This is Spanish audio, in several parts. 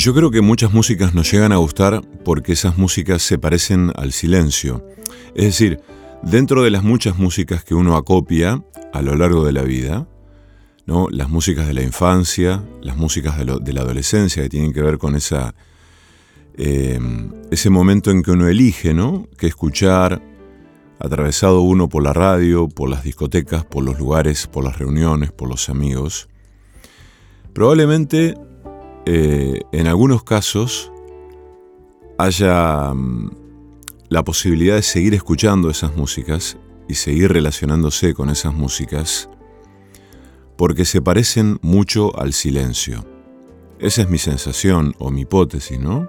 Yo creo que muchas músicas nos llegan a gustar porque esas músicas se parecen al silencio. Es decir, dentro de las muchas músicas que uno acopia a lo largo de la vida, ¿no? las músicas de la infancia, las músicas de, la adolescencia que tienen que ver con esa, em, ese momento en que uno elige ¿no? qué escuchar, atravesado uno por la radio, por las discotecas, por los lugares, por las reuniones, por los amigos. Probablemente eh, en algunos casos haya mm, la posibilidad de seguir escuchando esas músicas y seguir relacionándose con esas músicas porque se parecen mucho al silencio. Esa es mi sensación o mi hipótesis, ¿no?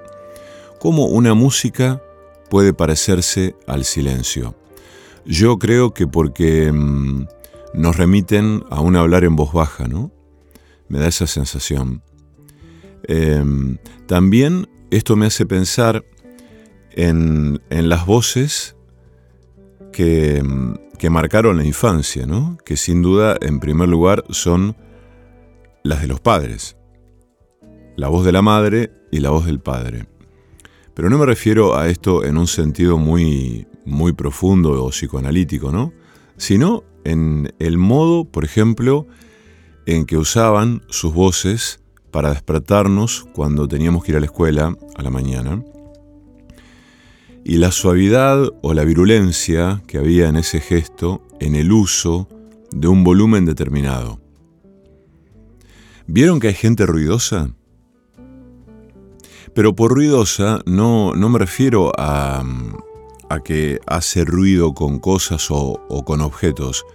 Cómo una música puede parecerse al silencio. Yo creo que porque mm, nos remiten a un hablar en voz baja, ¿no? Me da esa sensación. Em, también esto me hace pensar en, las voces que, que, marcaron la infancia, ¿no? que sin duda en primer lugar son las de los padres, la voz de la madre y la voz del padre. Pero no me refiero a esto en un sentido muy, muy profundo o psicoanalítico, ¿no? sino en el modo, por ejemplo, en que usaban sus voces para despertarnos cuando teníamos que ir a la escuela a la mañana. Y la suavidad o la virulencia que había en ese gesto en el uso de un volumen determinado. ¿Vieron que hay gente ruidosa? Pero por ruidosa no, no me refiero a, a, que hace ruido con cosas o, o con objetos,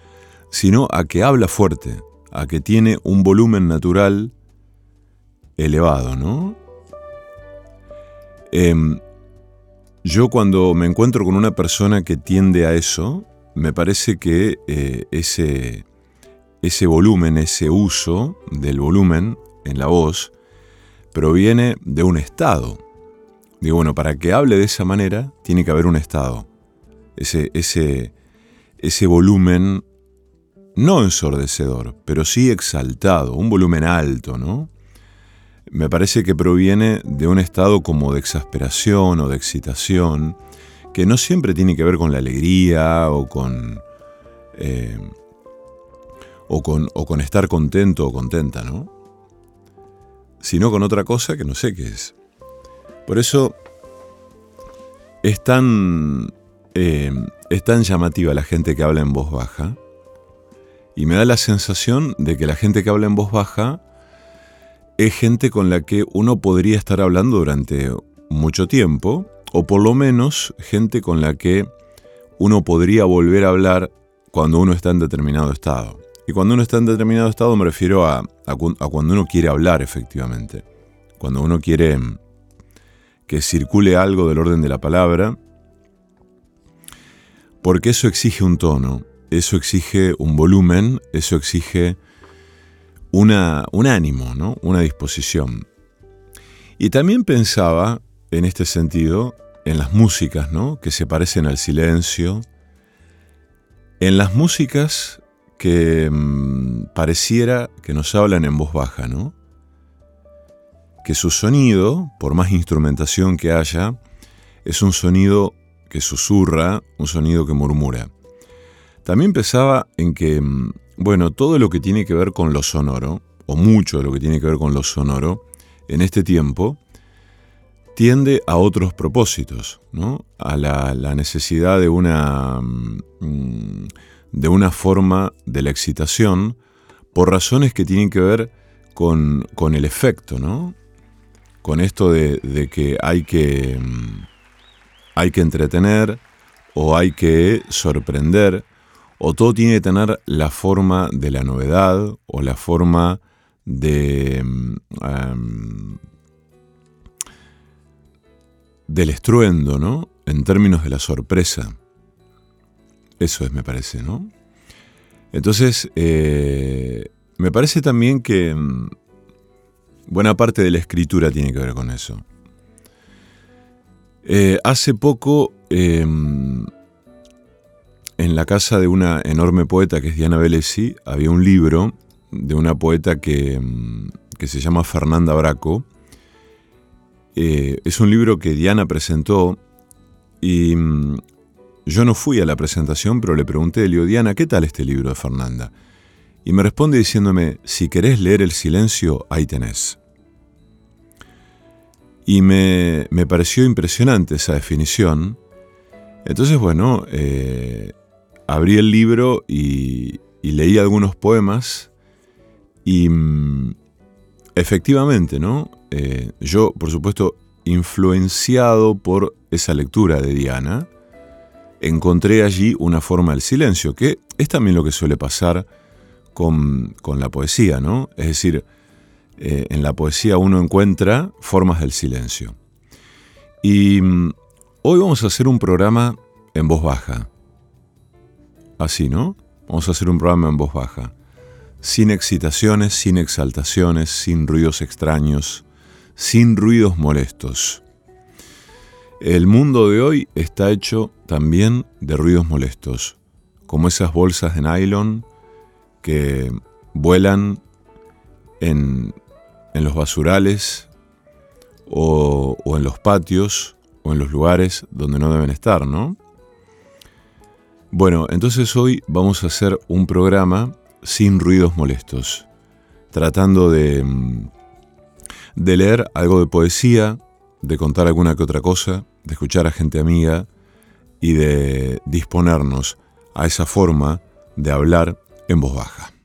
sino a que habla fuerte, a que tiene un volumen natural elevado, ¿no? Em, yo cuando me encuentro con una persona que tiende a eso, me parece que eh, ese, ese volumen, ese uso del volumen en la voz, proviene de un estado. Digo, bueno, para que hable de esa manera, tiene que haber un estado. Ese, ese, ese volumen no ensordecedor, pero sí exaltado, un volumen alto, ¿no? Me parece que proviene de un estado como de exasperación o de excitación, que no siempre tiene que ver con la alegría o con, eh, o con, o con estar contento o contenta, ¿no? Sino con otra cosa que no sé qué es. Por eso es tan, eh, es tan llamativa la gente que habla en voz baja, y me da la sensación de que la gente que habla en voz baja es gente con la que uno podría estar hablando durante mucho tiempo, o por lo menos gente con la que uno podría volver a hablar cuando uno está en determinado estado. Y cuando uno está en determinado estado me refiero a, cuando uno quiere hablar efectivamente. Cuando uno quiere que circule algo del orden de la palabra, porque eso exige un tono, eso exige un volumen, eso exige un ánimo, ¿no? una disposición. Y también pensaba, en este sentido, en las músicas ¿no? que se parecen al silencio, en las músicas que mm, pareciera que nos hablan en voz baja, ¿no? que su sonido, por más instrumentación que haya, es un sonido que susurra, un sonido que murmura. También pensaba en que mm, bueno, todo lo que tiene que ver con lo sonoro, o mucho de lo que tiene que ver con lo sonoro, en este tiempo, tiende a otros propósitos, ¿no? a la, necesidad de una, mm, de una forma de la excitación por razones que tienen que ver con, el efecto, ¿no? con esto de, de que, hay que mm, hay que entretener o hay que sorprender o todo tiene que tener la forma de la novedad o la forma de em, del estruendo, ¿no? En términos de la sorpresa. Eso es, me parece, ¿no? Entonces, eh, me parece también que em, buena parte de la escritura tiene que ver con eso. Eh, hace poco em, en la casa de una enorme poeta que es Diana Bellesi había un libro de una poeta que, mm, que se llama Fernanda Braco. Eh, es un libro que Diana presentó y mm, yo no fui a la presentación, pero le pregunté, a Diana, ¿qué tal este libro de Fernanda? Y me responde diciéndome, si querés leer el silencio, ahí tenés. Y me, pareció impresionante esa definición. Entonces, bueno, eh, abrí el libro y, leí algunos poemas y mm, efectivamente, ¿no? Eh, yo, por supuesto, influenciado por esa lectura de Diana, encontré allí una forma del silencio, que es también lo que suele pasar con, con la poesía, ¿no? Es decir, eh, en la poesía uno encuentra formas del silencio. Y mm, hoy vamos a hacer un programa en voz baja. Así, ¿no? Vamos a hacer un programa en voz baja. Sin excitaciones, sin exaltaciones, sin ruidos extraños, sin ruidos molestos. El mundo de hoy está hecho también de ruidos molestos, como esas bolsas de nylon que vuelan en en los basurales o, en los patios o en los lugares donde no deben estar, ¿no? Bueno, entonces hoy vamos a hacer un programa sin ruidos molestos, tratando de, mm, de leer algo de poesía, de contar alguna que otra cosa, de escuchar a gente amiga y de disponernos a esa forma de hablar en voz baja.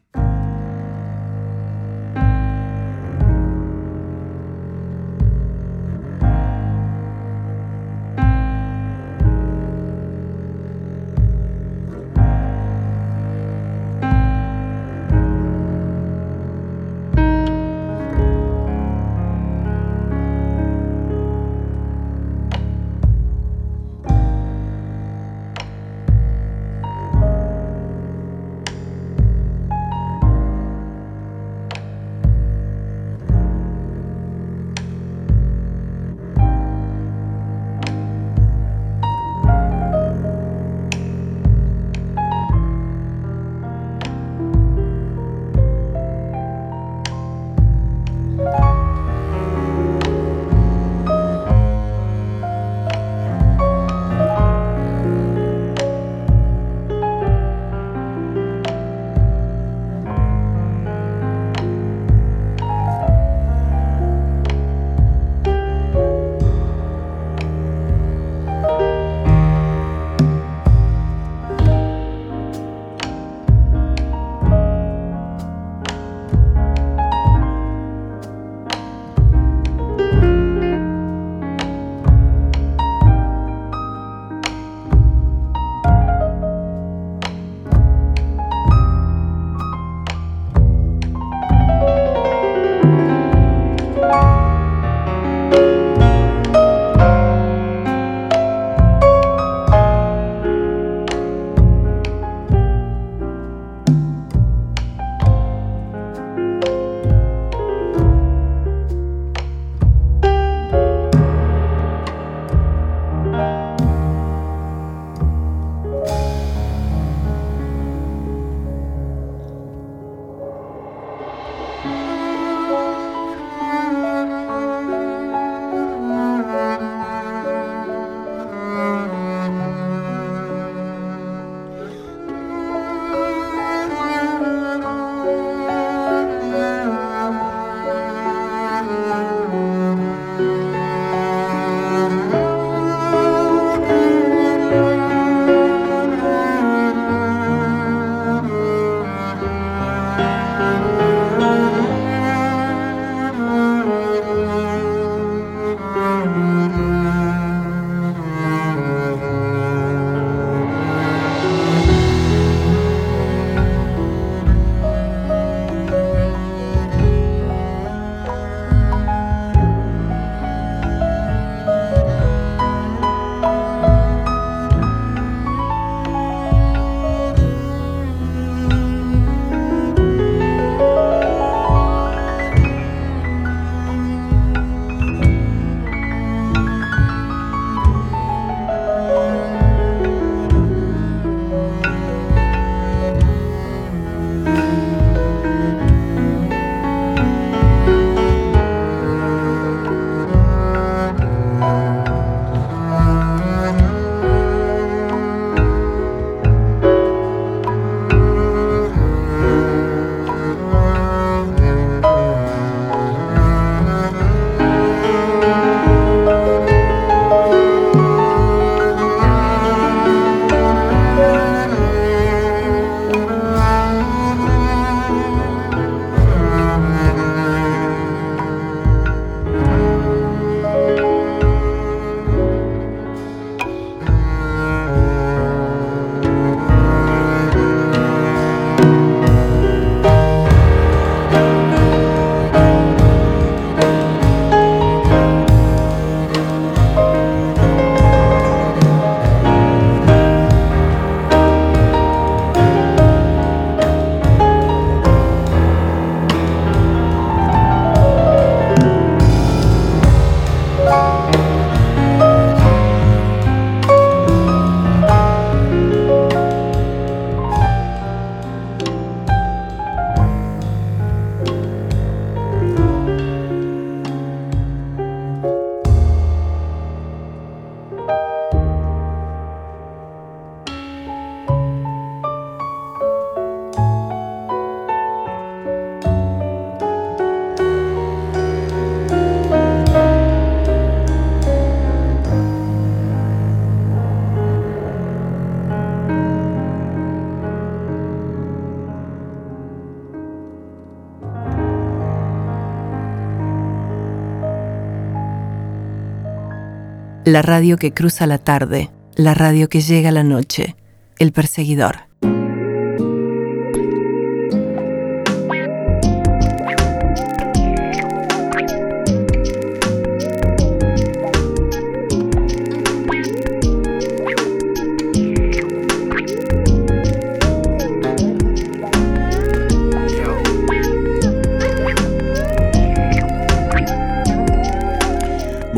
La radio que cruza la tarde, la radio que llega la noche, el perseguidor.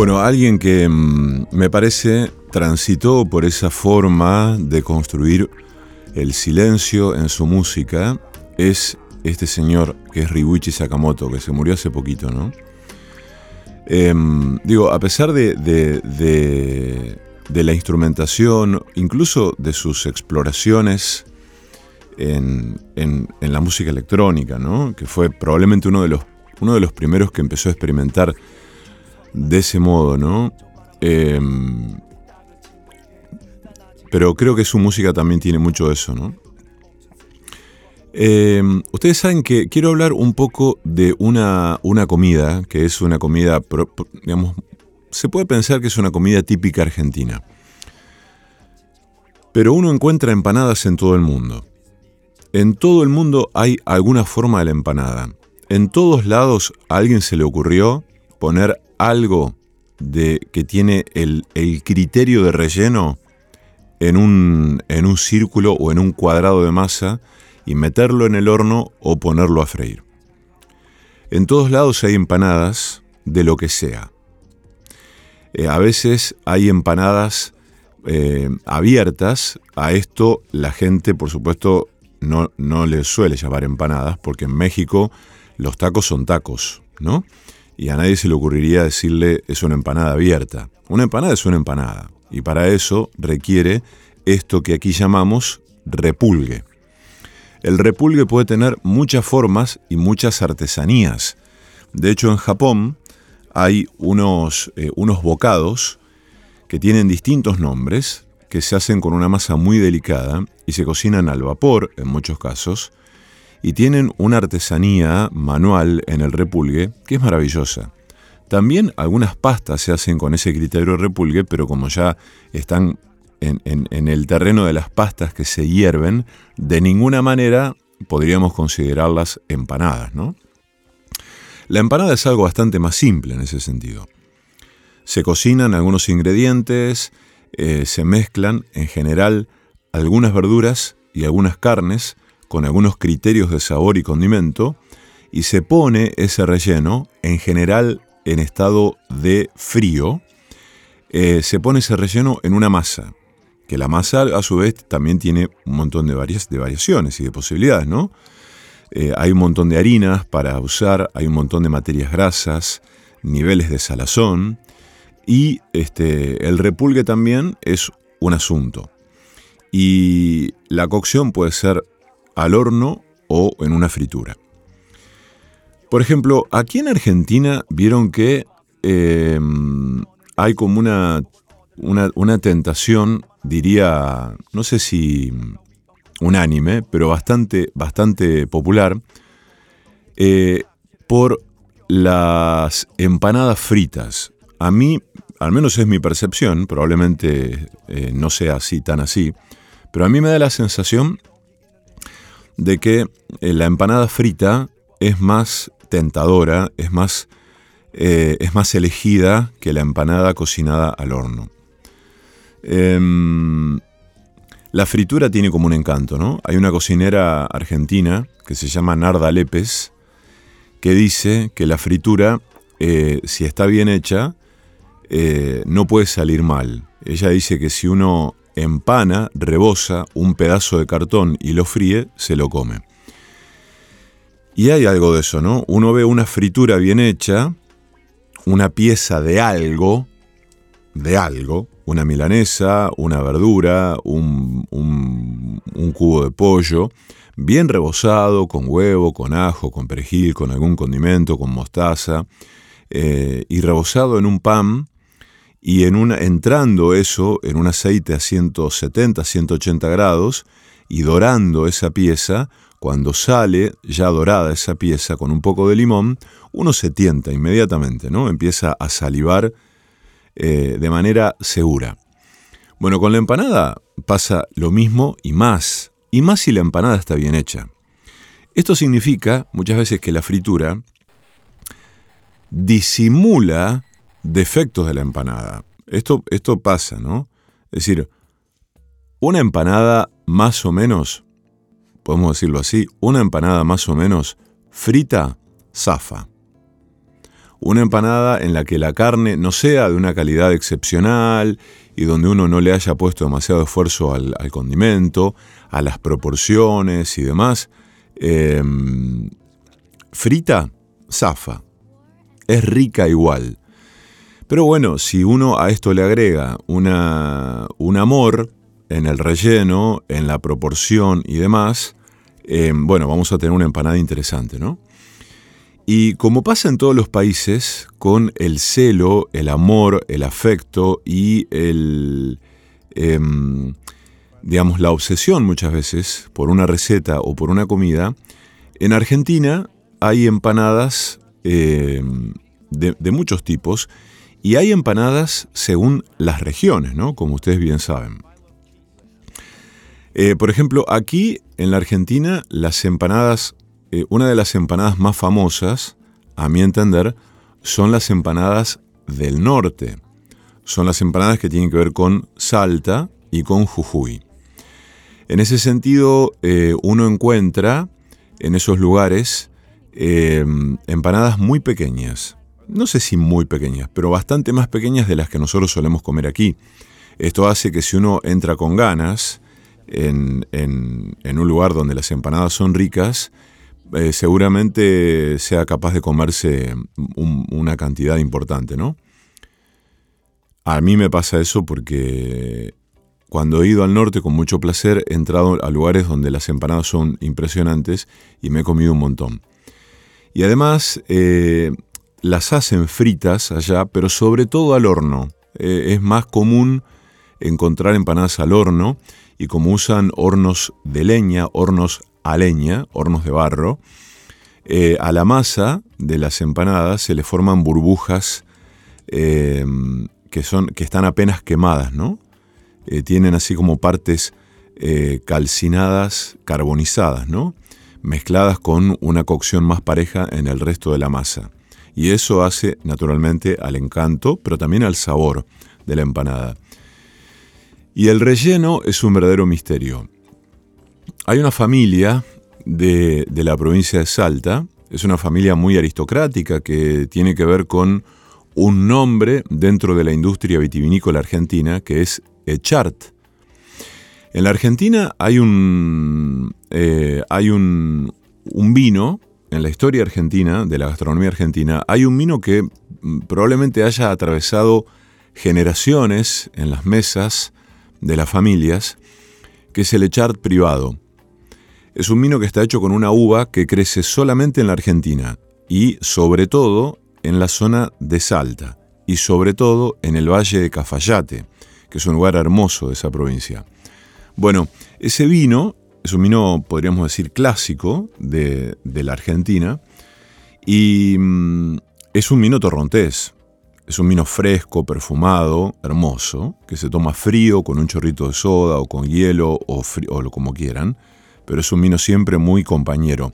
Bueno, alguien que mm, me parece transitó por esa forma de construir el silencio en su música es este señor que es Ryuichi Sakamoto, que se murió hace poquito, ¿no? Em, digo, a pesar de, de, la instrumentación, incluso de sus exploraciones en, en, en, la música electrónica, ¿no? Que fue probablemente uno de los, uno de los primeros que empezó a experimentar de ese modo, ¿no? Em, pero creo que su música también tiene mucho eso, ¿no? Em, ustedes saben que quiero hablar un poco de una, una comida, que es una comida, digamos, se puede pensar que es una comida típica argentina. Pero uno encuentra empanadas en todo el mundo. En todo el mundo hay alguna forma de la empanada. En todos lados a alguien se le ocurrió poner algo de, que tiene el, criterio de relleno en un, en un círculo o en un cuadrado de masa y meterlo en el horno o ponerlo a freír. En todos lados hay empanadas de lo que sea. Eh, a veces hay empanadas eh, abiertas. A esto la gente, por supuesto, no, no le suele llamar empanadas, porque en México los tacos son tacos, ¿no? Y a nadie se le ocurriría decirle es una empanada abierta. Una empanada es una empanada y para eso requiere esto que aquí llamamos repulgue. El repulgue puede tener muchas formas y muchas artesanías. De hecho, en Japón hay unos, eh, unos bocados que tienen distintos nombres, que se hacen con una masa muy delicada y se cocinan al vapor en muchos casos, y tienen una artesanía manual en el repulgue que es maravillosa. También algunas pastas se hacen con ese criterio repulgue, pero como ya están en, el terreno de las pastas que se hierven, de ninguna manera podríamos considerarlas empanadas, ¿no? La empanada es algo bastante más simple en ese sentido. Se cocinan algunos ingredientes, eh, se mezclan en general algunas verduras y algunas carnes, con algunos criterios de sabor y condimento y se pone ese relleno, en general en estado de frío, eh, se pone ese relleno en una masa, que la masa a su vez también tiene un montón de, de variaciones y de posibilidades, ¿no? Eh, hay un montón de harinas para usar, hay un montón de materias grasas, niveles de salazón y este, el repulgue también es un asunto. Y la cocción puede ser al horno o en una fritura. Por ejemplo, aquí en Argentina vieron que em, hay como una, una, tentación, diría, no sé si unánime, pero bastante, bastante popular, eh, por las empanadas fritas. A mí, al menos es mi percepción, probablemente eh, no sea así tan así, pero a mí me da la sensación de que eh, la empanada frita es más tentadora, es más, eh, es más elegida que la empanada cocinada al horno. Em, la fritura tiene como un encanto, ¿no? Hay una cocinera argentina que se llama Narda Lepes que dice que la fritura, eh, si está bien hecha, no puede salir mal. Ella dice que si uno empana, rebosa un pedazo de cartón y lo fríe, se lo come. Y hay algo de eso, ¿no? Uno ve una fritura bien hecha, una pieza de algo, de algo, una milanesa, una verdura, un, cubo de pollo, bien rebozado, con huevo, con ajo, con perejil, con algún condimento, con mostaza, eh, y rebozado en un pan y en una, entrando eso en un aceite a 170, 180 grados y dorando esa pieza, cuando sale ya dorada esa pieza con un poco de limón, uno se tienta inmediatamente, ¿no? Empieza a salivar eh, de manera segura. Bueno, con la empanada pasa lo mismo y más, y más si la empanada está bien hecha. Esto significa muchas veces que la fritura disimula defectos de la empanada. Esto, esto pasa, ¿no? Es decir, una empanada más o menos, podemos decirlo así, una empanada más o menos frita, zafa. Una empanada en la que la carne no sea de una calidad excepcional y donde uno no le haya puesto demasiado esfuerzo al, condimento, a las proporciones y demás, em, frita, zafa. Es rica igual. Pero bueno, si uno a esto le agrega una, un amor en el relleno, en la proporción y demás, em, bueno, vamos a tener una empanada interesante, ¿no? Y como pasa en todos los países, con el celo, el amor, el afecto y el, em, digamos, la obsesión muchas veces por una receta o por una comida, en Argentina hay empanadas em, de, muchos tipos y hay empanadas según las regiones, ¿no? Como ustedes bien saben. Eh, por ejemplo, aquí en la Argentina las empanadas eh, una de las empanadas más famosas, a mi entender, son las empanadas del norte. Son las empanadas que tienen que ver con Salta y con Jujuy. En ese sentido, eh, uno encuentra en esos lugares empanadas muy pequeñas. No sé si muy pequeñas, pero bastante más pequeñas de las que nosotros solemos comer aquí. Esto hace que si uno entra con ganas en un lugar donde las empanadas son ricas, eh, seguramente sea capaz de comerse una cantidad importante, ¿no? A mí me pasa eso porque cuando he ido al norte con mucho placer he entrado a lugares donde las empanadas son impresionantes y me he comido un montón. Y además eh, las hacen fritas allá, pero sobre todo al horno. Eh, es más común encontrar empanadas al horno y como usan hornos de leña, hornos a leña, hornos de barro. Eh, a la masa de las empanadas se le forman burbujas eh, que, son, que están apenas quemadas, ¿no? Tienen así como partes calcinadas, carbonizadas, ¿no? Mezcladas con una cocción más pareja en el resto de la masa. Y eso hace naturalmente al encanto, pero también al sabor de la empanada. Y el relleno es un verdadero misterio. Hay una familia de, la provincia de Salta, es una familia muy aristocrática que tiene que ver con un nombre dentro de la industria vitivinícola argentina que es Echart. En la Argentina hay un, eh, hay un, un vino, en la historia argentina, de la gastronomía argentina, hay un vino que mm, probablemente haya atravesado generaciones en las mesas de las familias, que es el Echart privado. Es un vino que está hecho con una uva que crece solamente en la Argentina y sobre todo en la zona de Salta y sobre todo en el valle de Cafayate, que es un lugar hermoso de esa provincia. Bueno, ese vino es un vino, podríamos decir, clásico de, la Argentina y mm, es un vino torrontés. Es un vino fresco, perfumado, hermoso, que se toma frío con un chorrito de soda o con hielo o, o como quieran pero es un vino siempre muy compañero.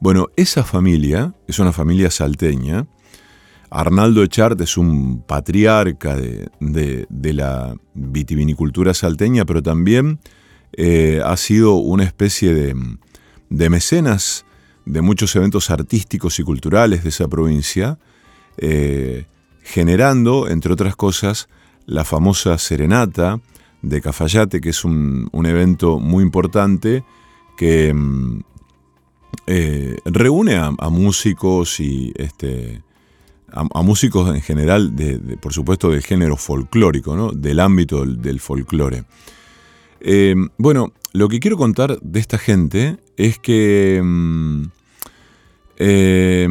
Bueno, esa familia es una familia salteña. Arnaldo Echart es un patriarca de, la vitivinicultura salteña, pero también eh, ha sido una especie de, mecenas de muchos eventos artísticos y culturales de esa provincia, eh, generando, entre otras cosas, la famosa Serenata de Cafayate, que es un, evento muy importante que mm, eh, reúne a, músicos y este, a, músicos en general, por supuesto, del género folclórico, del ámbito del, folclore. Eh, bueno, lo que quiero contar de esta gente es que mm, eh,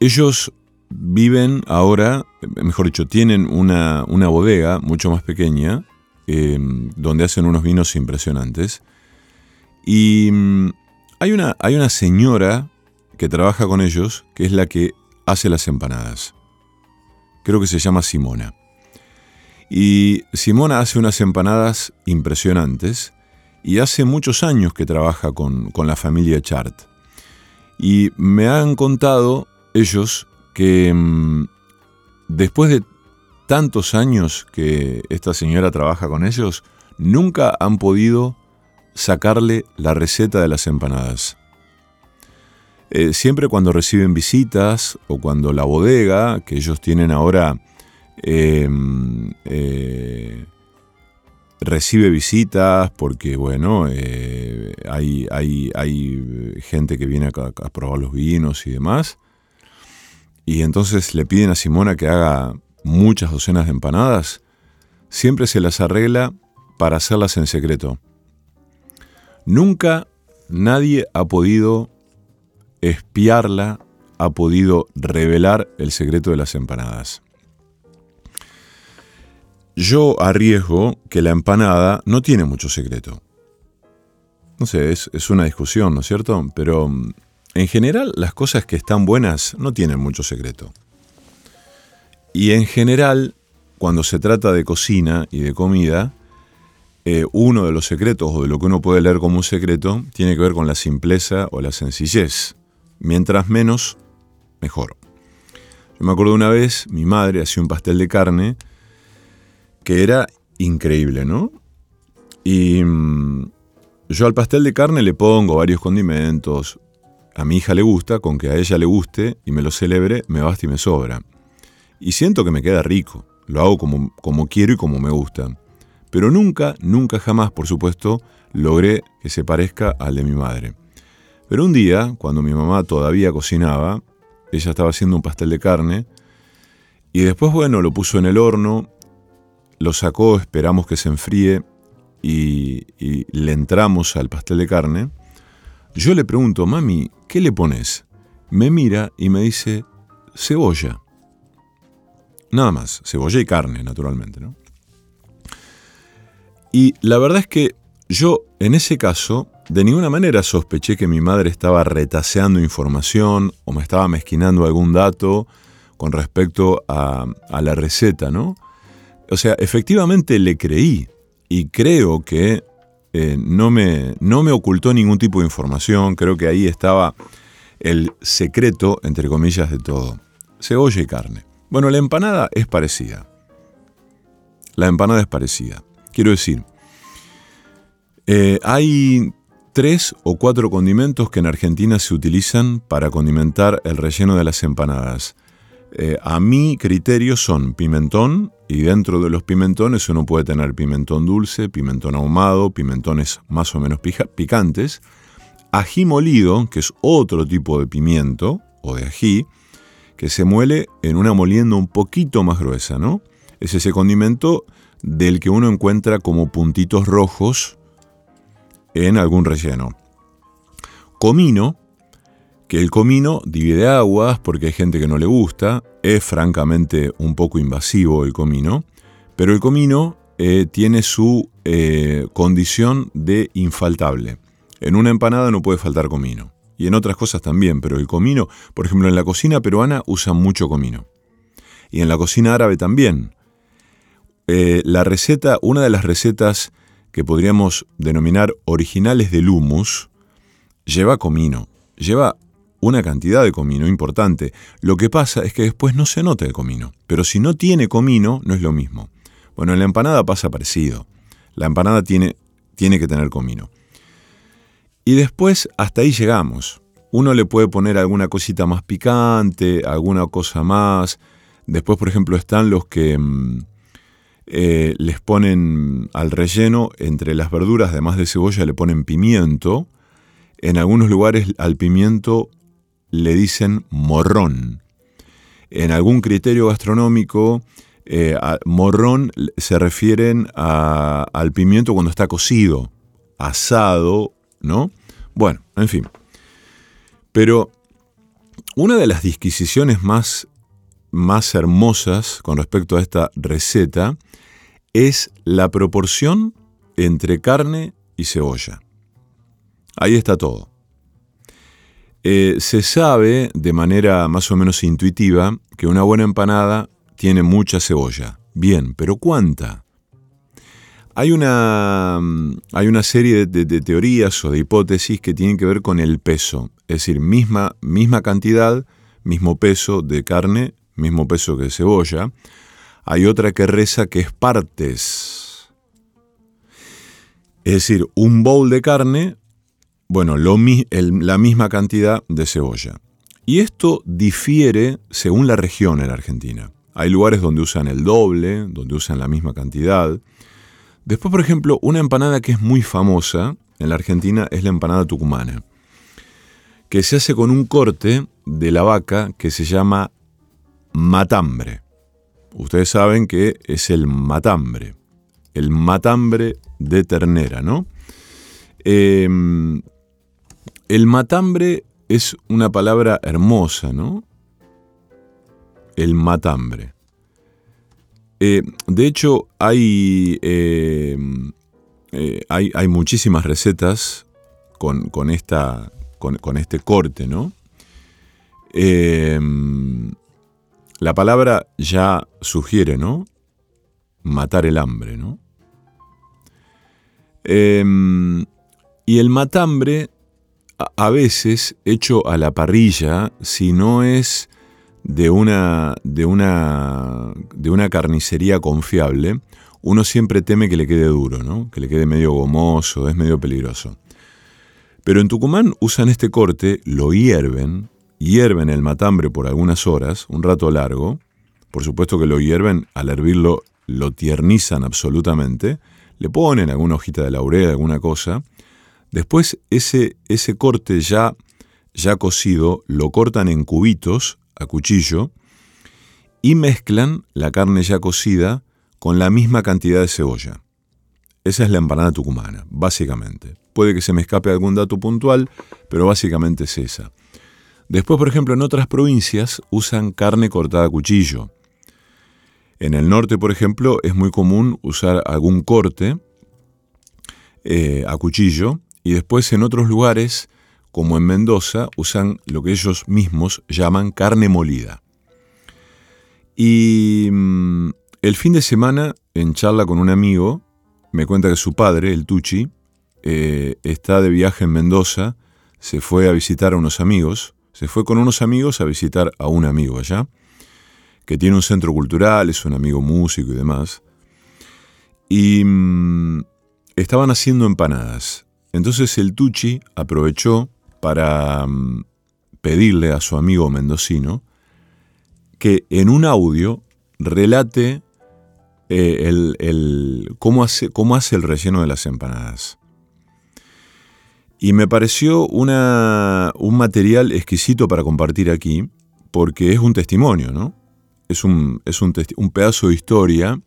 ellos viven ahora, mejor dicho, tienen una, bodega mucho más pequeña, donde hacen unos vinos impresionantes. Y mm, hay una señora que trabaja con ellos, que es la que hace las empanadas. creo que se llama Simona. Y Simona hace unas empanadas impresionantes y hace muchos años que trabaja con, la familia Chart. Y me han contado ellos que mm, después de tantos años que esta señora trabaja con ellos, nunca han podido sacarle la receta de las empanadas. Eh, siempre cuando reciben visitas o cuando la bodega, que ellos tienen ahora, em, eh, recibe visitas porque, bueno, eh, hay, hay, hay, gente que viene a, a, probar los vinos y demás. Y entonces le piden a Simona que haga muchas docenas de empanadas. Siempre se las arregla para hacerlas en secreto. Nunca nadie ha podido espiarla, ha podido revelar el secreto de las empanadas. Yo arriesgo que la empanada no tiene mucho secreto. No sé, es, es una discusión, ¿no es cierto? Pero mm, en general las cosas que están buenas no tienen mucho secreto. Y en general, cuando se trata de cocina y de comida, eh, uno de los secretos o de lo que uno puede leer como un secreto tiene que ver con la simpleza o la sencillez. Mientras menos, mejor. Yo me acuerdo una vez, mi madre hacía un pastel de carne que era increíble, ¿no? Y mm, yo al pastel de carne le pongo varios condimentos. A mi hija le gusta, con que a ella le guste y me lo celebre, me basta y me sobra. Y siento que me queda rico. Lo hago como, como quiero y como me gusta. Pero nunca, nunca jamás, por supuesto, logré que se parezca al de mi madre. Pero un día, cuando mi mamá todavía cocinaba, ella estaba haciendo un pastel de carne, y después, bueno, lo puso en el horno, lo sacó, esperamos que se enfríe y, le entramos al pastel de carne. Yo le pregunto, mami, ¿qué le pones? Me mira y me dice, cebolla. Nada más, cebolla y carne, naturalmente, ¿no? Y la verdad es que yo, en ese caso, de ninguna manera sospeché que mi madre estaba retaseando información o me estaba mezquinando algún dato con respecto a, la receta, ¿no? O sea, efectivamente le creí y creo que eh, no, me, no me ocultó ningún tipo de información, creo que ahí estaba el secreto, entre comillas, de todo. Cebolla y carne. Bueno, la empanada es parecida. La empanada es parecida. Quiero decir, eh, hay tres o cuatro condimentos que en Argentina se utilizan para condimentar el relleno de las empanadas. Eh, a mi criterio son pimentón, y dentro de los pimentones uno puede tener pimentón dulce, pimentón ahumado, pimentones más o menos picantes, ají molido, que es otro tipo de pimiento o de ají, que se muele en una molienda un poquito más gruesa, ¿no? Es ese condimento del que uno encuentra como puntitos rojos en algún relleno. Comino, que el comino divide aguas porque hay gente que no le gusta, es francamente un poco invasivo el comino, pero el comino eh, tiene su eh, condición de infaltable. En una empanada no puede faltar comino, y en otras cosas también, pero el comino, por ejemplo, en la cocina peruana usan mucho comino, y en la cocina árabe también. Eh, la receta, una de las recetas que podríamos denominar originales del humus, lleva comino, lleva una cantidad de comino importante. Lo que pasa es que después no se nota el comino, pero si no tiene comino no es lo mismo. Bueno, en la empanada pasa parecido. La empanada tiene, tiene que tener comino. Y después hasta ahí llegamos. Uno le puede poner alguna cosita más picante, alguna cosa más. Después, por ejemplo, están los que mm, eh, les ponen al relleno, entre las verduras, además de cebolla, le ponen pimiento. En algunos lugares al pimiento le dicen morrón. En algún criterio gastronómico, eh, morrón se refieren al pimiento cuando está cocido, asado, ¿no? Bueno, en fin. Pero una de las disquisiciones más, más hermosas con respecto a esta receta es la proporción entre carne y cebolla. Ahí está todo. Eh, se sabe de manera más o menos intuitiva que una buena empanada tiene mucha cebolla. Bien, pero ¿cuánta? Hay una, hay una serie de, teorías o de hipótesis que tienen que ver con el peso. Es decir, misma, misma cantidad, mismo peso de carne, mismo peso que de cebolla. Hay otra que reza que es partes. Es decir, un bowl de carne, bueno, la misma cantidad de cebolla. Y esto difiere según la región en la Argentina. Hay lugares donde usan el doble, donde usan la misma cantidad. Después, por ejemplo, una empanada que es muy famosa en la Argentina es la empanada tucumana, que se hace con un corte de la vaca que se llama matambre. Ustedes saben que es el matambre, el matambre de ternera, ¿no? Em, el matambre es una palabra hermosa, ¿no? El matambre. Eh, de hecho, hay, eh, eh, hay, hay, muchísimas recetas con, esta, con, este corte, ¿no? la palabra ya sugiere, ¿no? Matar el hambre, ¿no? y el matambre, a veces, hecho a la parrilla, si no es de una, de una, de una carnicería confiable, uno siempre teme que le quede duro, ¿no? que le quede medio gomoso, es medio peligroso. Pero en Tucumán usan este corte, lo hierven, hierven el matambre por algunas horas, un rato largo, por supuesto que lo hierven, al hervirlo lo tiernizan absolutamente, le ponen alguna hojita de laurel, alguna cosa, después ese, ese corte ya, ya cocido lo cortan en cubitos a cuchillo y mezclan la carne ya cocida con la misma cantidad de cebolla. Esa es la empanada tucumana, básicamente. Puede que se me escape algún dato puntual, pero básicamente es esa. Después, por ejemplo, en otras provincias usan carne cortada a cuchillo. En el norte, por ejemplo, es muy común usar algún corte eh, a cuchillo y después en otros lugares como en Mendoza, usan lo que ellos mismos llaman carne molida. Y mm, el fin de semana, en charla con un amigo, me cuenta que su padre, el Tucci, eh, está de viaje en Mendoza, se fue a visitar a unos amigos, se fue con unos amigos a visitar a un amigo allá, que tiene un centro cultural, es un amigo músico y demás. Y mm, estaban haciendo empanadas. Entonces el Tucci aprovechó para mm, pedirle a su amigo mendocino que en un audio relate eh, cómo, hace, el relleno de las empanadas. Y me pareció un material exquisito para compartir aquí, porque es un testimonio, ¿no? Es un pedazo de historia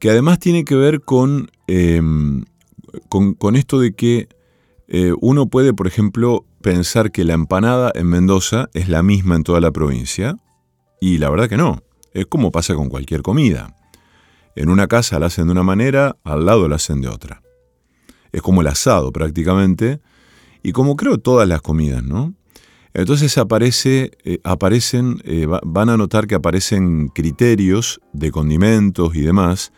que además tiene que ver con, em, con, esto de que eh, uno puede, por ejemplo, pensar que la empanada en Mendoza es la misma en toda la provincia, y la verdad que no. Es como pasa con cualquier comida. En una casa la hacen de una manera, al lado la hacen de otra. Es como el asado prácticamente, y como creo todas las comidas, ¿no? Entonces aparece, eh, aparecen, eh, van a notar que aparecen criterios de condimentos y demás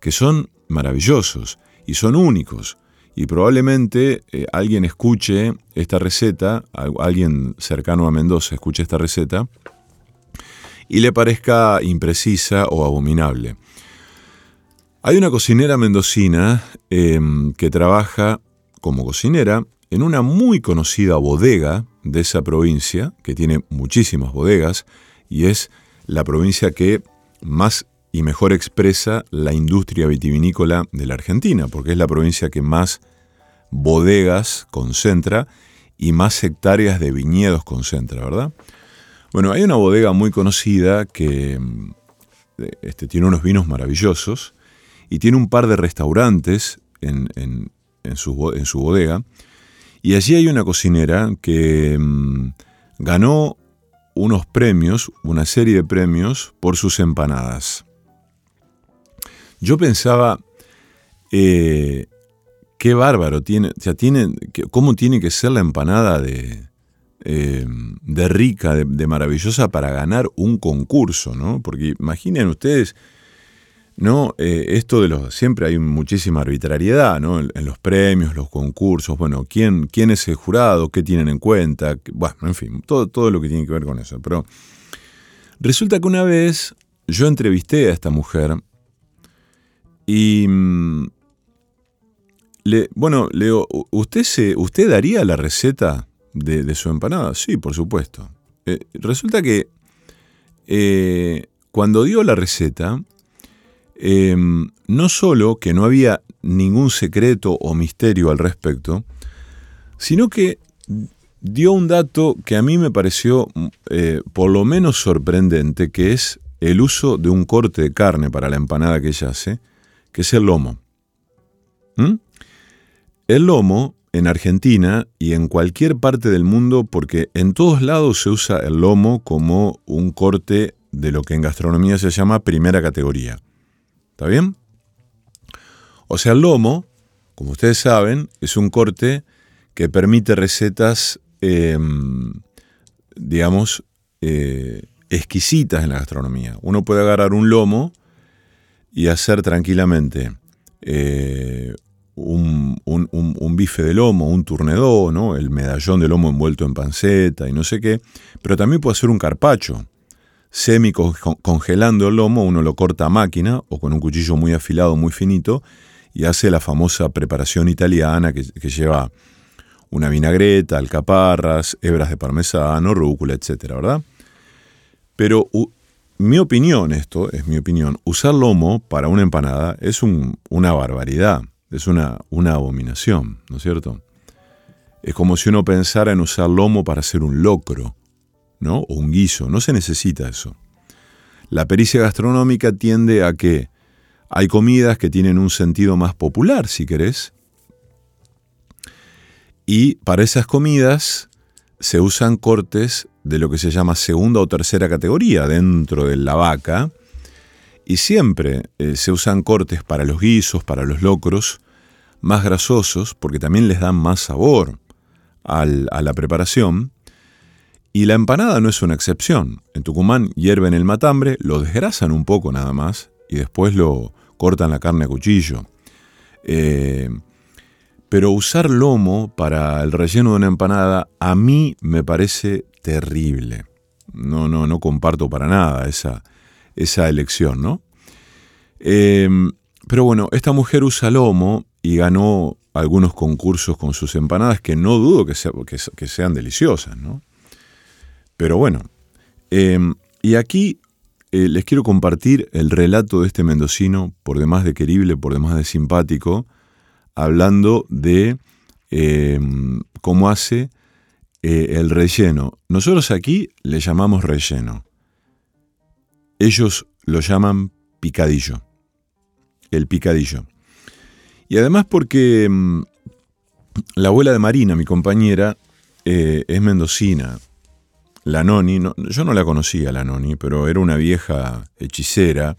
que son maravillosos y son únicos y probablemente eh, alguien escuche esta receta, alguien cercano a Mendoza escuche esta receta y le parezca imprecisa o abominable. Hay una cocinera mendocina em, que trabaja como cocinera en una muy conocida bodega de esa provincia, que tiene muchísimas bodegas, y es la provincia que más y mejor expresa la industria vitivinícola de la Argentina, porque es la provincia que más bodegas concentra y más hectáreas de viñedos concentra, ¿verdad? Bueno, hay una bodega muy conocida que mm, este, tiene unos vinos maravillosos y tiene un par de restaurantes en, su, bodega. Y allí hay una cocinera que mm, ganó unos premios, una serie de premios por sus empanadas. Yo pensaba, eh, qué bárbaro, tiene, tiene, ¿cómo tiene que ser la empanada de, eh, rica, de, maravillosa para ganar un concurso, ¿no? Porque imaginen ustedes, ¿no? Eh, esto de los. Siempre hay muchísima arbitrariedad, ¿no? En, los premios, los concursos, bueno, ¿quién, quién es el jurado, qué tienen en cuenta, bueno, en fin, todo, todo lo que tiene que ver con eso. Pero resulta que una vez yo entrevisté a esta mujer y. Mm, le, bueno, Leo, ¿usted, se, ¿usted daría la receta de, su empanada? Sí, por supuesto. Eh, resulta que eh, cuando dio la receta, em, no solo que no había ningún secreto o misterio al respecto, sino que dio un dato que a mí me pareció eh, por lo menos sorprendente, que es el uso de un corte de carne para la empanada que ella hace, que es el lomo. ¿Mm? El lomo en Argentina y en cualquier parte del mundo, porque en todos lados se usa el lomo como un corte de lo que en gastronomía se llama primera categoría. ¿Está bien? O sea, el lomo, como ustedes saben, es un corte que permite recetas, em, digamos, eh, exquisitas en la gastronomía. Uno puede agarrar un lomo y hacer tranquilamente eh, un, bife de lomo, un tournedo, ¿no? el medallón de lomo envuelto en panceta y no sé qué, pero también puede hacer un carpacho. Semi congelando el lomo, uno lo corta a máquina o con un cuchillo muy afilado, muy finito, y hace la famosa preparación italiana que, lleva una vinagreta, alcaparras, hebras de parmesano, rúcula, etcétera, ¿verdad? Pero mi opinión, esto es mi opinión, usar lomo para una empanada es una barbaridad. Es una, una abominación, ¿no es cierto? Es como si uno pensara en usar lomo para hacer un locro, ¿no? O un guiso. No se necesita eso. La pericia gastronómica tiende a que hay comidas que tienen un sentido más popular, si querés, y para esas comidas se usan cortes de lo que se llama segunda o tercera categoría dentro de la vaca, y siempre eh, se usan cortes para los guisos, para los locros, más grasosos, porque también les dan más sabor a la preparación. Y la empanada no es una excepción. En Tucumán hierven el matambre, lo desgrasan un poco nada más y después lo cortan la carne a cuchillo. Eh, pero usar lomo para el relleno de una empanada a mí me parece terrible. No, no, no comparto para nada esa, esa elección, ¿no? Em, pero bueno, esta mujer usa lomo y ganó algunos concursos con sus empanadas que no dudo que, sean deliciosas, ¿no? Pero bueno, em, y aquí eh, les quiero compartir el relato de este mendocino, por demás de querible, por demás de simpático, hablando de em, cómo hace eh, el relleno. Nosotros aquí le llamamos relleno. Ellos lo llaman picadillo. El picadillo. Y además porque mm, la abuela de Marina, mi compañera, eh, es mendocina. La Noni, yo no la conocía, la Noni, pero era una vieja hechicera.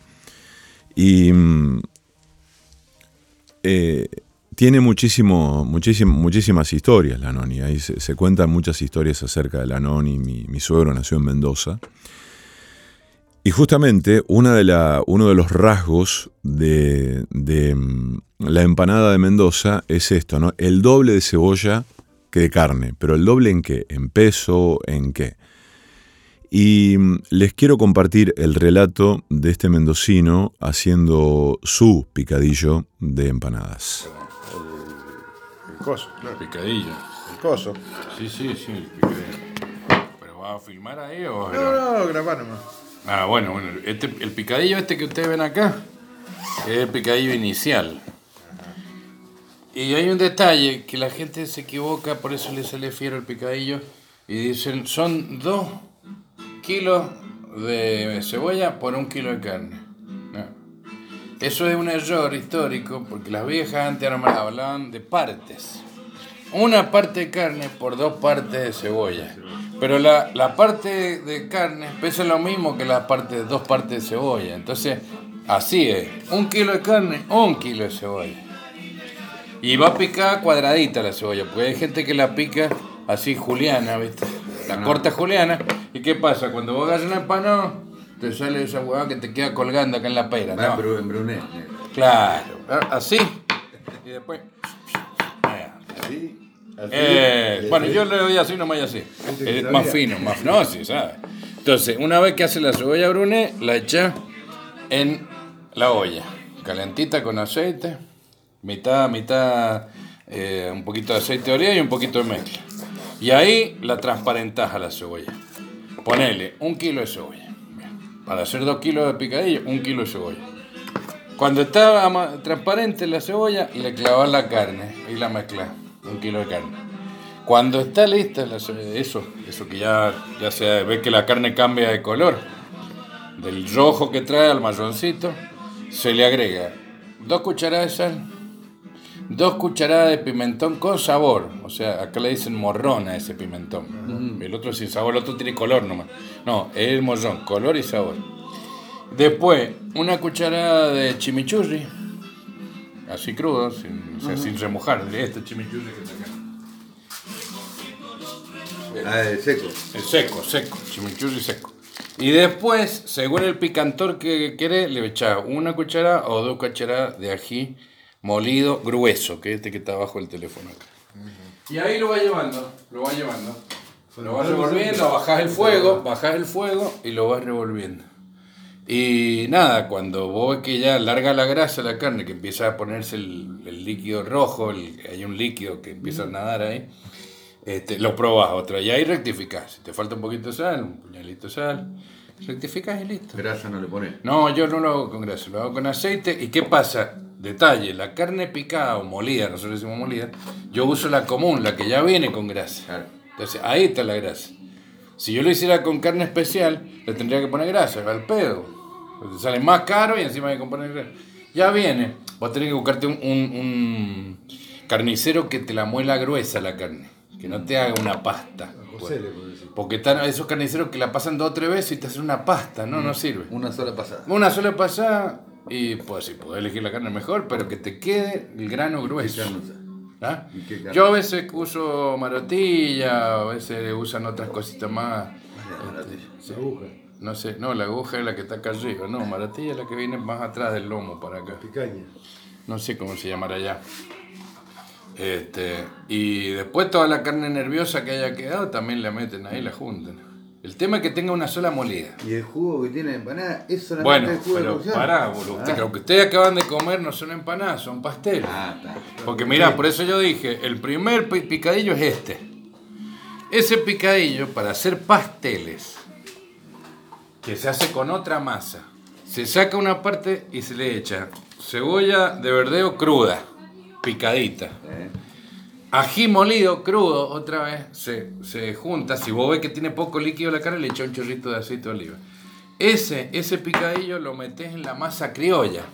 Y mm, eh, tiene muchísimo, muchísimas historias la Noni. Ahí se, cuentan muchas historias acerca de la Noni. Mi, suegro nació en Mendoza. Y justamente uno de los rasgos de, mm, la empanada de Mendoza es esto. El doble de cebolla que de carne. ¿Pero el doble en qué? ¿En peso? ¿En qué? Y mm, les quiero compartir el relato de este mendocino haciendo su picadillo de empanadas. Coso, claro. Picadillo. El coso. Sí, sí, sí, el picadillo. ¿Pero va a filmar ahí o.? No, no, grabar nomás. Ah, bueno, bueno. Este, el picadillo este que ustedes ven acá es el picadillo inicial. Y hay un detalle que la gente se equivoca, por eso le sale fiero el picadillo. Y dicen, son dos kilos de cebolla por un kilo de carne. Eso es un error histórico porque las viejas antes hablaban de partes. Una parte de carne por dos partes de cebolla. Pero la, la, parte de carne pesa lo mismo que la parte, dos partes de cebolla. Entonces, así es. Un kilo de carne, un kilo de cebolla. Y va picada cuadradita la cebolla, porque hay gente que la pica así juliana, ¿viste? la corta juliana. ¿Y qué pasa? Cuando vos hagas una empanada, te sale esa huevada que te queda colgando acá en la pera. Va ¿no? en bru- en brunet. Claro, ¿ah? así. Y después. Así. así. Eh, bueno, yo le doy así, nomás y así. Eh, más fino, más no, sí, ¿sabes? Entonces, una vez que hace la cebolla bruné, la echa en la olla, calentita con aceite, mitad, mitad, eh, un poquito de aceite de oliva y un poquito de mezcla. Y ahí la transparentás a la cebolla. Ponele un kilo de cebolla. Para hacer dos kilos de picadillo, un kilo de cebolla. Cuando está transparente la cebolla, le clavas la carne y la mezclas. Un kilo de carne. Cuando está lista la ce- eso, eso que ya, ya se ve que la carne cambia de color, del rojo que trae al marroncito, se le agrega dos cucharadas de sal, dos cucharadas de pimentón con sabor. O sea, acá le dicen morrón a ese pimentón. El otro sin sabor, el otro tiene color nomás. No, es el morrón, color y sabor. Después, una cucharada de chimichurri, así crudo, sin, o sea, sin remojar. Este chimichurri que está acá. Ah, seco. Es seco, seco, chimichurri seco. Y después, según el picantor que querés, le echás una cucharada o dos cucharadas de ají molido grueso, que es este que está abajo del teléfono acá. Y ahí lo va llevando, lo va llevando. Lo vas revolviendo, bajás el fuego, bajás el fuego y lo vas revolviendo. Y nada, cuando vos ves que ya larga la grasa la carne, que empieza a ponerse el, el líquido rojo, el- hay un líquido que empieza a nadar ahí, este, lo probás otra y ahí rectificás. Si te falta un poquito de sal, un puñalito de sal, rectificás y listo. Grasa no le pone. No, yo no lo hago con grasa, lo hago con aceite. ¿Y qué pasa? Detalle, la carne picada o molida, nosotros decimos molida, yo uso la común, la que ya viene con grasa. Entonces, ahí está la grasa. Si yo lo hiciera con carne especial, le tendría que poner grasa, al pedo. Porque sale más caro y encima hay que poner grasa. Ya viene. Vos tenés que buscarte un, un- un carnicero que te la muela gruesa la carne. Que no te haga una pasta. José decir. Porque están esos carniceros que la pasan dos o tres veces y te hacen una pasta. No, no sirve. Una sola pasada. Una sola pasada y pues si podés elegir la carne mejor, pero que te quede el grano grueso. ¿Ah? Yo a veces uso marotilla, a veces usan otras cositas más. La aguja. No sé, no, la aguja es la que está acá arriba, no, marotilla es la que viene más atrás del lomo para acá. Picaña. No sé cómo se llamará allá. Este, y después toda la carne nerviosa que haya quedado también la meten ahí, la juntan. El tema es que tenga una sola molida. Y el jugo que tiene la empanada es solamente Bueno, el jugo de pero pará, boludo. Ah. Lo que ustedes acaban de comer no son empanadas, son pasteles. Ah, está. Porque mirá, por eso yo dije, el primer pi- picadillo es este. Ese picadillo para hacer pasteles, que se hace con otra masa, se saca una parte y se le echa cebolla de verdeo cruda, picadita. Eh, Ají molido crudo, otra vez, se, se junta. Si vos ves que tiene poco líquido la carne, le echa un chorrito de aceite de oliva. Ese, ese picadillo lo metes en la masa criolla,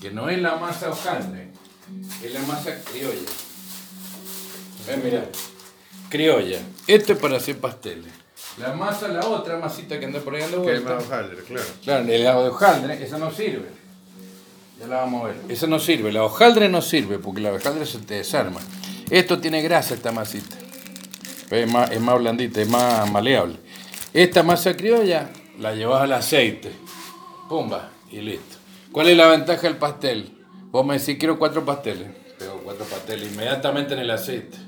que no es la masa hojaldre, es la masa criolla. Ven, mirá, criolla. Esto es para hacer pasteles. La masa, la otra masita que anda por ahí dando Que es más hojaldre, claro. Claro, el de hojaldre, esa no sirve. Ya la vamos a ver. Esa no sirve. La hojaldre no sirve porque la hojaldre se te desarma. Esto tiene grasa, esta masita. Es más, es más blandita, es más maleable. Esta masa criolla la llevas al aceite. Pumba, y listo. ¿Cuál es la ventaja del pastel? Vos me decís, quiero cuatro pasteles. Pego cuatro pasteles inmediatamente en el aceite.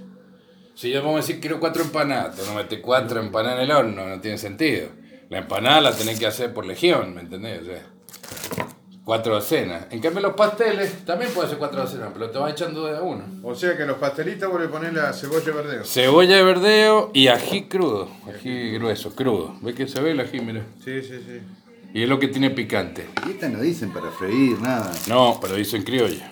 Si yo vos me decís, quiero cuatro empanadas, no metes cuatro empanadas en el horno, no tiene sentido. La empanada la tenés que hacer por legión, ¿me entendés? O sea, cuatro docenas. En cambio, los pasteles también puede ser cuatro docenas, pero te vas echando de a uno. O sea que los pastelitos vos le ponés la cebolla verdeo. Cebolla de verdeo y ají crudo, ají grueso, crudo. ¿Ves que se ve el ají? Mira. Sí, sí, sí. Y es lo que tiene picante. Y estas no dicen para freír, nada. No, pero dicen criolla.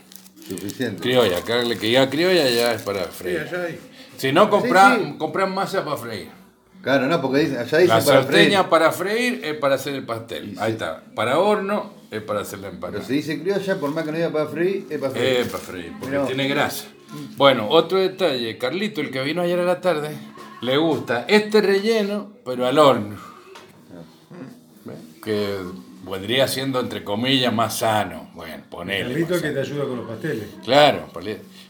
Suficiente. Criolla, acá le que diga criolla ya es para Sí, freír. allá hay. Si no, compran, Sí, sí. compran masa para freír. Claro, no, porque dicen, allá dicen La para freír. sarteña para freír es para hacer el pastel. Y Ahí sí. está. Para horno es para hacer la Pero empanada. se dice criolla, por más que no diga para freír, es para freír. Es para freír, porque Mirá tiene grasa. Bueno, otro detalle. Carlito, el que vino ayer a la tarde, le gusta este relleno, pero al horno. Que vendría siendo, entre comillas, más sano. Bueno, ponele. Carlito que te ayuda con los pasteles. Claro,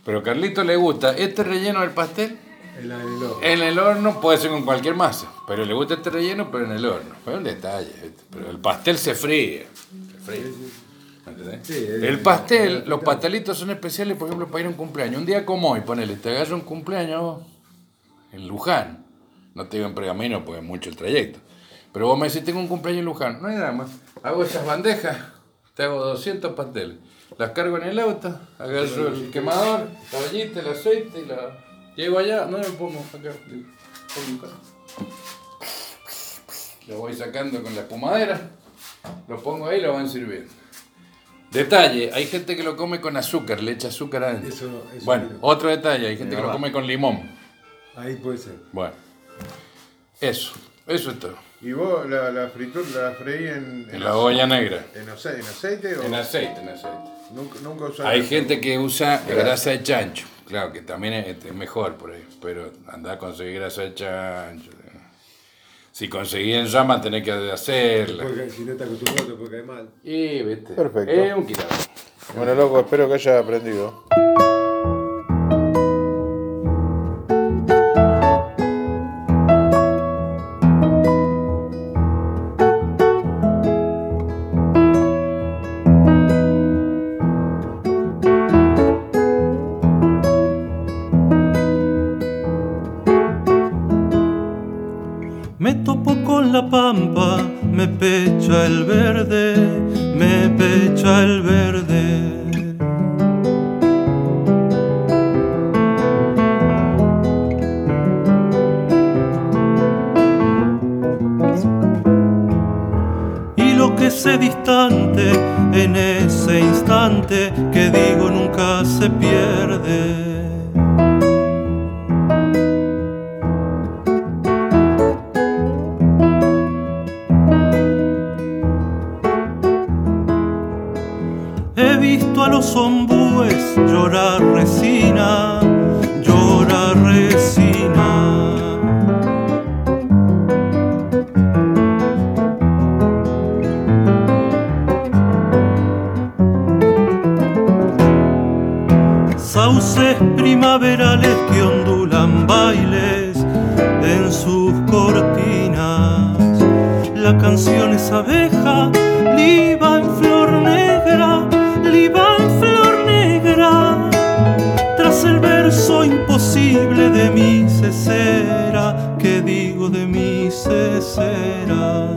pero Carlito le gusta este relleno del pastel En del horno. En el horno puede ser con cualquier masa, pero le gusta este relleno, pero en el horno. Es un detalle, pero el pastel se fríe. El pastel, los pastelitos son especiales, por ejemplo, para ir a un cumpleaños. Un día como hoy, ponele, te agarra un cumpleaños en Luján. No te digo en Pergamino porque es mucho el trayecto. Pero vos me decís, tengo un cumpleaños en Luján. No hay drama. Hago esas bandejas, te hago 200 pasteles. Las cargo en el auto, agarro el quemador, la ollita, el aceite y la... Llego allá, no acá. pongo acá. Lo voy sacando con la espumadera, lo pongo ahí y lo van sirviendo. Detalle, hay gente que lo come con azúcar, le echa azúcar adentro. Eso- eso bueno, quiero. otro detalle, hay gente que lo come con limón. Ahí puede ser. Bueno, eso, eso es todo. ¿Y vos la, la fritura la freí en, En la olla negra. en, ace- en aceite o En aceite, en aceite. nunca, nunca? Hay gente que usa grasa de chancho, claro, que también es, es mejor por ahí, pero anda a conseguir grasa de chancho. Si conseguís en llama tenés que hacerla. Porque si no te acostumbras te puede caer mal. Y viste. Perfecto. Es un quilombo. Bueno, loco, espero que haya aprendido. Sus cortinas. La canción es abeja, liba en flor negra, liba en flor negra. Tras el verso imposible de mi cesera, que digo de mi cesera.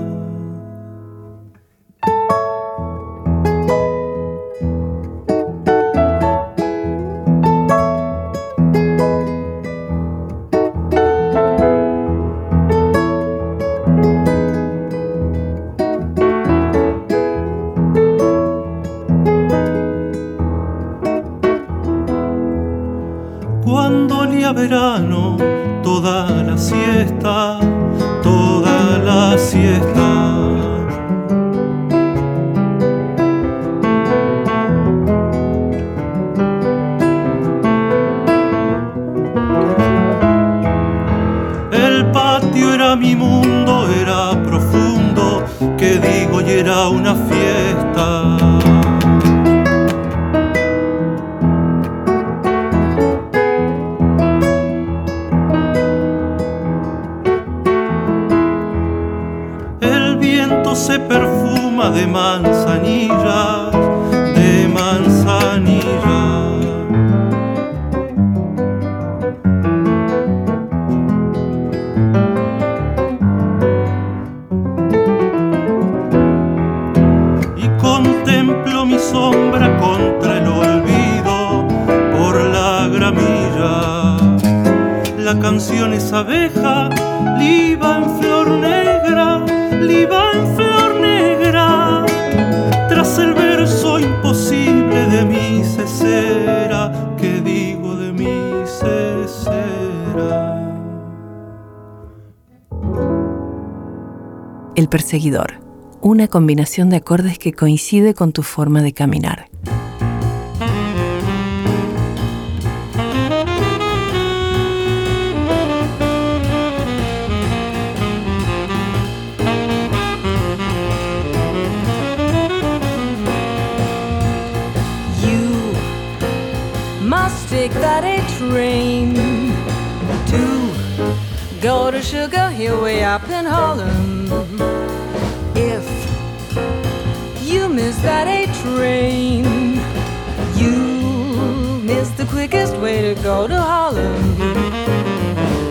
Perseguidor. Una combinación de acordes que coincide con tu forma de caminar. You must take that A train go to Sugar Hill way up in Harlem. If you miss that A train, you miss the quickest way to go to Harlem.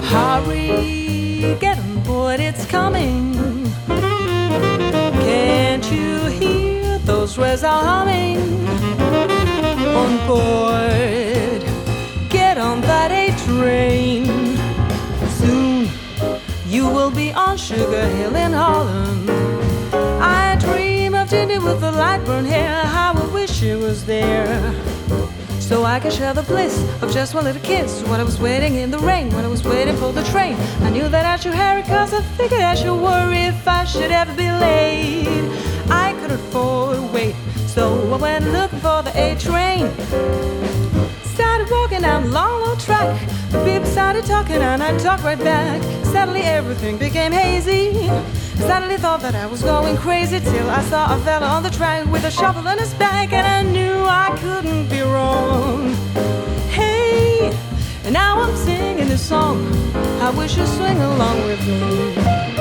Hurry, get on board, it's coming. Can't you hear those rails are humming? On board, get on that A train. You will be on Sugar Hill in Harlem. I dream of Ginny with the light brown hair. How I wish she was there. So I could share the bliss of just one little kiss. When I was waiting in the rain, when I was waiting for the train, I knew that I should hurry, cause I figured I should worry if I should ever be late. I couldn't afford to wait, so I went looking for the A train. Walking the long, long track. The people started talking, and I talked right back. Suddenly everything became hazy. Suddenly thought that I was going crazy till I saw a fella on the track with a shovel in his back, and I knew I couldn't be wrong. Hey, and now I'm singing this song. I wish you'd swing along with me.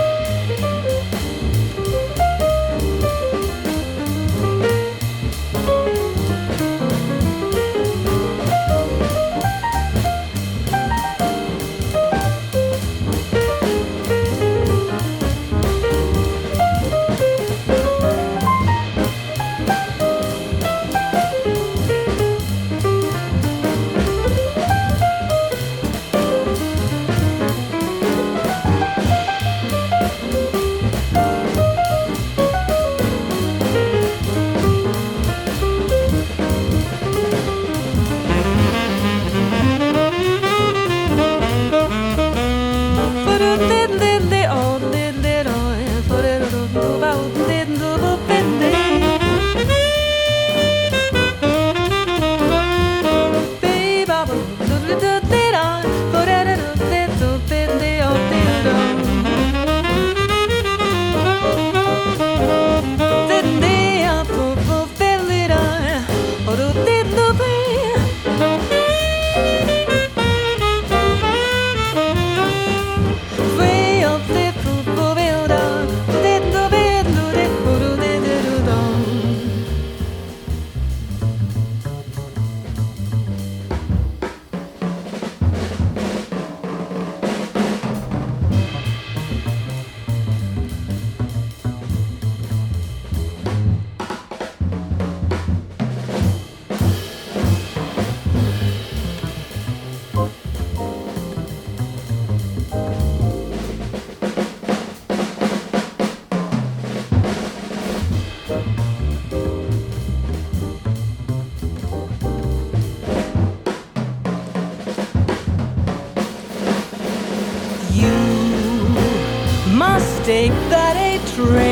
That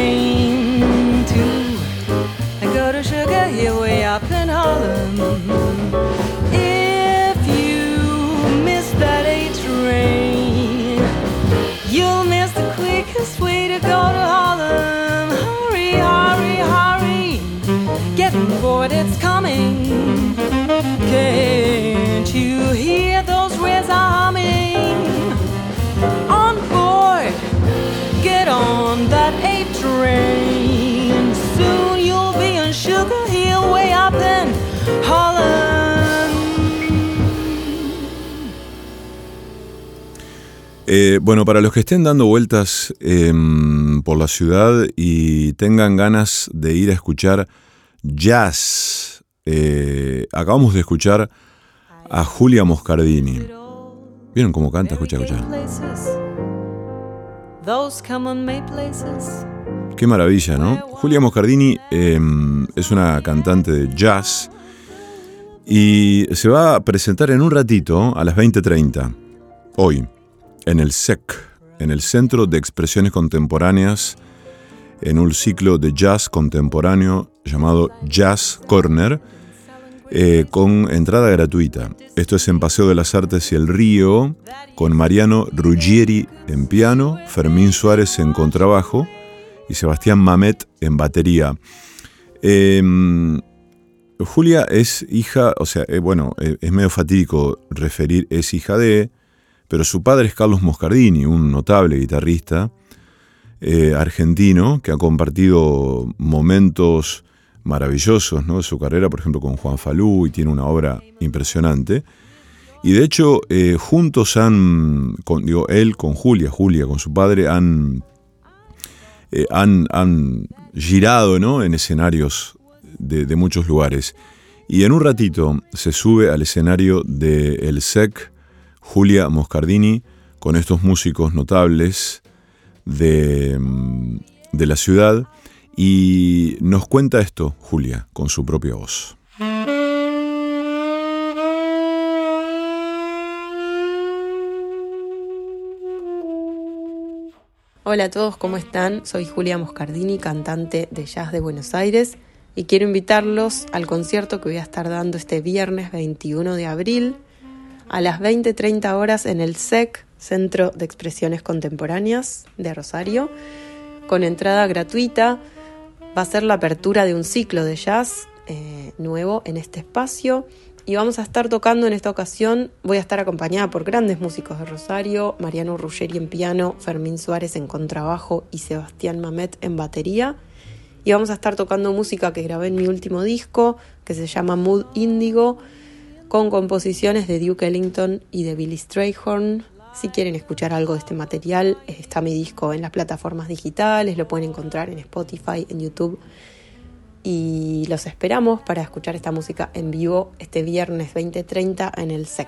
bueno, para los que estén dando vueltas em, por la ciudad y tengan ganas de ir a escuchar jazz, eh, acabamos de escuchar a Julia Moscardini. ¿Vieron cómo canta? Escucha, escucha. Qué maravilla, ¿no? Julia Moscardini em, es una cantante de jazz y se va a presentar en un ratito a las 20.30, hoy, en el SEC, en el Centro de Expresiones Contemporáneas, en un ciclo de jazz contemporáneo llamado Jazz Corner, eh, con entrada gratuita. Esto es en Paseo de las Artes y el Río, con Mariano Ruggieri en piano, Fermín Suárez en contrabajo y Sebastián Mamet en batería. Em, Julia es hija, o sea, eh, bueno, eh, es medio fatídico referir es hija de, pero su padre es Carlos Moscardini, un notable guitarrista eh, argentino que ha compartido momentos maravillosos ¿no? de su carrera, por ejemplo con Juan Falú, y tiene una obra impresionante. Y de hecho, eh, juntos han, con, digo, él con Julia, Julia con su padre, han, eh, han, han girado ¿no? en escenarios de, de muchos lugares. Y en un ratito se sube al escenario del el SEC Julia Moscardini con estos músicos notables de, de la ciudad y nos cuenta esto, Julia, con su propia voz. Hola a todos, ¿cómo están? Soy Julia Moscardini, cantante de jazz de Buenos Aires, y quiero invitarlos al concierto que voy a estar dando este viernes 21 de abril a las 20-30 horas en el SEC, Centro de Expresiones Contemporáneas de Rosario, con entrada gratuita. Va a ser la apertura de un ciclo de jazz eh, nuevo en este espacio y vamos a estar tocando en esta ocasión, voy a estar acompañada por grandes músicos de Rosario, Mariano Ruggeri en piano, Fermín Suárez en contrabajo y Sebastián Mamet en batería. Y vamos a estar tocando música que grabé en mi último disco, que se llama Mood Índigo, con composiciones de Duke Ellington y de Billy Strayhorn. Si quieren escuchar algo de este material, está mi disco en las plataformas digitales, lo pueden encontrar en Spotify, en YouTube y los esperamos para escuchar esta música en vivo este viernes 20:30 en el SEC.